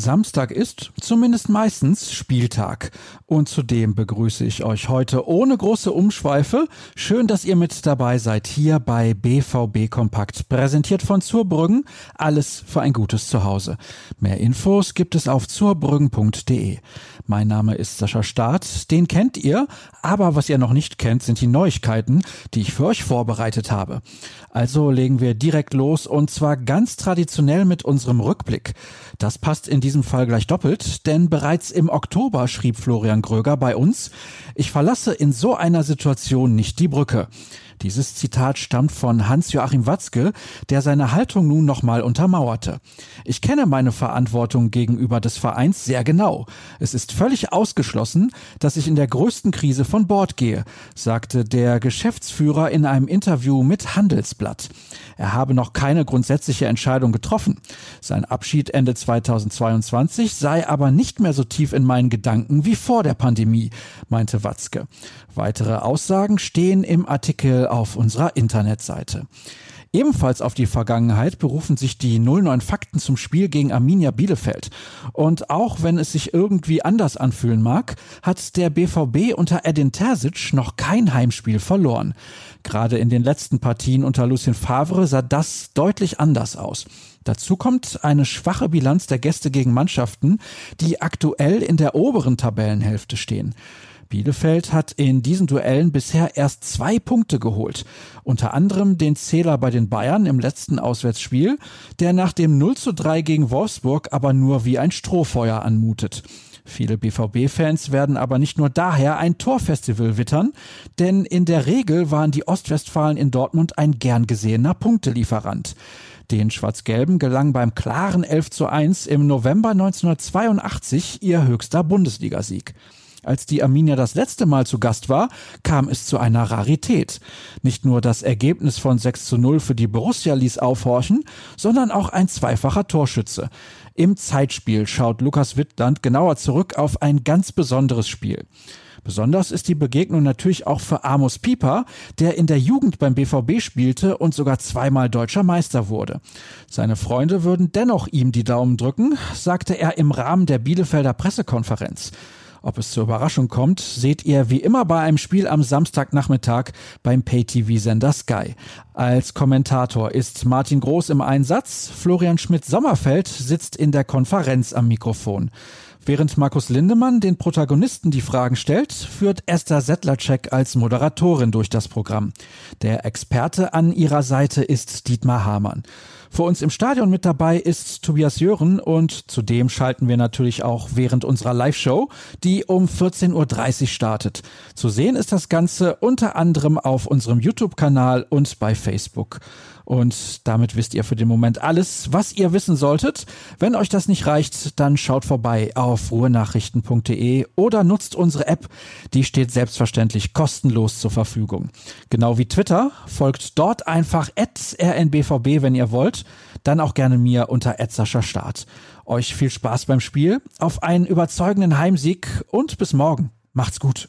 Samstag ist, zumindest meistens, Spieltag. Und zudem begrüße ich euch heute ohne große Umschweife. Schön, dass ihr mit dabei seid hier bei BVB Kompakt, präsentiert von Zurbrüggen. Alles für ein gutes Zuhause. Mehr Infos gibt es auf zurbrüggen.de. Mein Name ist Sascha Staat, den kennt ihr, aber was ihr noch nicht kennt, sind die Neuigkeiten, die ich für euch vorbereitet habe. Also legen wir direkt los und zwar ganz traditionell mit unserem Rückblick. Das passt in diesem Fall gleich doppelt, denn bereits im Oktober schrieb Florian Gröger bei uns, ich verlasse in so einer Situation nicht die Brücke. Dieses Zitat stammt von Hans-Joachim Watzke, der seine Haltung nun nochmal untermauerte. Ich kenne meine Verantwortung gegenüber des Vereins sehr genau. Es ist völlig ausgeschlossen, dass ich in der größten Krise von Bord gehe, sagte der Geschäftsführer in einem Interview mit Handelsblatt. Er habe noch keine grundsätzliche Entscheidung getroffen. Sein Abschied Ende 2022 sei aber nicht mehr so tief in meinen Gedanken wie vor der Pandemie, meinte Watzke. Weitere Aussagen stehen im Artikel auf unserer Internetseite. Ebenfalls auf die Vergangenheit berufen sich die 09 Fakten zum Spiel gegen Arminia Bielefeld. Und auch wenn es sich irgendwie anders anfühlen mag, hat der BVB unter Edin Terzic noch kein Heimspiel verloren. Gerade in den letzten Partien unter Lucien Favre sah das deutlich anders aus. Dazu kommt eine schwache Bilanz der Gäste gegen Mannschaften, die aktuell in der oberen Tabellenhälfte stehen. Bielefeld hat in diesen Duellen bisher erst zwei Punkte geholt. Unter anderem den Zähler bei den Bayern im letzten Auswärtsspiel, der nach dem 0 zu 3 gegen Wolfsburg aber nur wie ein Strohfeuer anmutet. Viele BVB-Fans werden aber nicht nur daher ein Torfestival wittern, denn in der Regel waren die Ostwestfalen in Dortmund ein gern gesehener Punktelieferant. Den Schwarz-Gelben gelang beim klaren 11 zu 1 im November 1982 ihr höchster Bundesligasieg. Als die Arminia das letzte Mal zu Gast war, kam es zu einer Rarität. Nicht nur das Ergebnis von 6 zu 0 für die Borussia ließ aufhorchen, sondern auch ein zweifacher Torschütze. Im Zeitspiel schaut Lukas Wittland genauer zurück auf ein ganz besonderes Spiel. Besonders ist die Begegnung natürlich auch für Amos Pieper, der in der Jugend beim BVB spielte und sogar zweimal deutscher Meister wurde. Seine Freunde würden dennoch ihm die Daumen drücken, sagte er im Rahmen der Bielefelder Pressekonferenz. Ob es zur Überraschung kommt, seht ihr wie immer bei einem Spiel am Samstagnachmittag beim Pay-TV-Sender Sky. Als Kommentator ist Martin Groß im Einsatz, Florian Schmidt-Sommerfeld sitzt in der Konferenz am Mikrofon. Während Markus Lindemann den Protagonisten die Fragen stellt, führt Esther Settlercheck als Moderatorin durch das Programm. Der Experte an ihrer Seite ist Dietmar Hamann. Für uns im Stadion mit dabei ist Tobias Jören und zudem schalten wir natürlich auch während unserer Live-Show, die um 14.30 Uhr startet. Zu sehen ist das Ganze unter anderem auf unserem YouTube-Kanal und bei Facebook. Und damit wisst ihr für den Moment alles, was ihr wissen solltet. Wenn euch das nicht reicht, dann schaut vorbei auf ruhenachrichten.de oder nutzt unsere App. Die steht selbstverständlich kostenlos zur Verfügung. Genau wie Twitter. Folgt dort einfach rnbvb, wenn ihr wollt. Dann auch gerne mir unter Start. Euch viel Spaß beim Spiel, auf einen überzeugenden Heimsieg und bis morgen. Macht's gut.